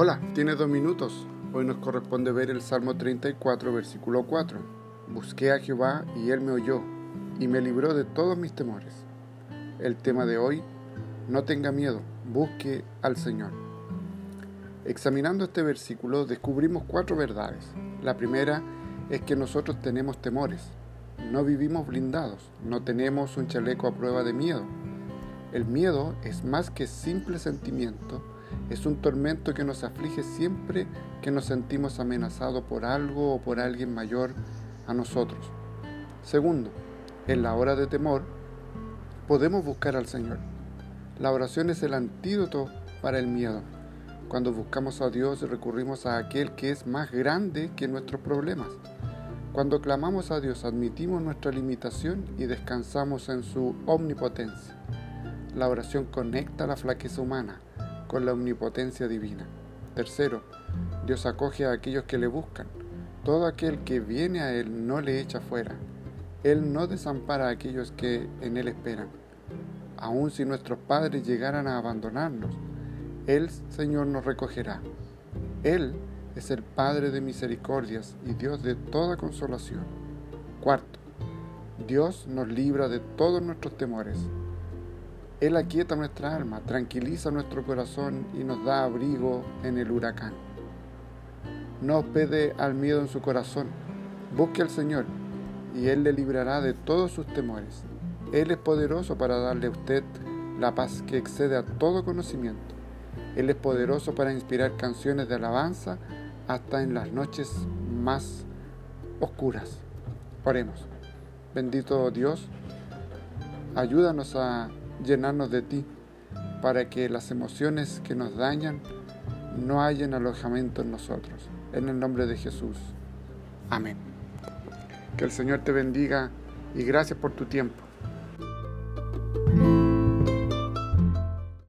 Hola, tienes dos minutos. Hoy nos corresponde ver el Salmo 34, versículo 4. Busqué a Jehová y él me oyó y me libró de todos mis temores. El tema de hoy, no tenga miedo, busque al Señor. Examinando este versículo descubrimos cuatro verdades. La primera es que nosotros tenemos temores. No vivimos blindados, no tenemos un chaleco a prueba de miedo. El miedo es más que simple sentimiento, es un tormento que nos aflige siempre que nos sentimos amenazados por algo o por alguien mayor a nosotros. Segundo, en la hora de temor, podemos buscar al Señor. La oración es el antídoto para el miedo. Cuando buscamos a Dios recurrimos a aquel que es más grande que nuestros problemas. Cuando clamamos a Dios admitimos nuestra limitación y descansamos en su omnipotencia. La oración conecta la flaqueza humana con la omnipotencia divina. Tercero, Dios acoge a aquellos que le buscan. Todo aquel que viene a Él no le echa fuera. Él no desampara a aquellos que en Él esperan. Aun si nuestros padres llegaran a abandonarnos, Él, Señor, nos recogerá. Él es el Padre de misericordias y Dios de toda consolación. Cuarto, Dios nos libra de todos nuestros temores. Él aquieta nuestra alma, tranquiliza nuestro corazón y nos da abrigo en el huracán. No hospede al miedo en su corazón. Busque al Señor y Él le librará de todos sus temores. Él es poderoso para darle a usted la paz que excede a todo conocimiento. Él es poderoso para inspirar canciones de alabanza hasta en las noches más oscuras. Oremos. Bendito Dios, ayúdanos a llenarnos de ti, para que las emociones que nos dañan no hayan alojamiento en nosotros. En el nombre de Jesús. Amén. Que el Señor te bendiga y gracias por tu tiempo.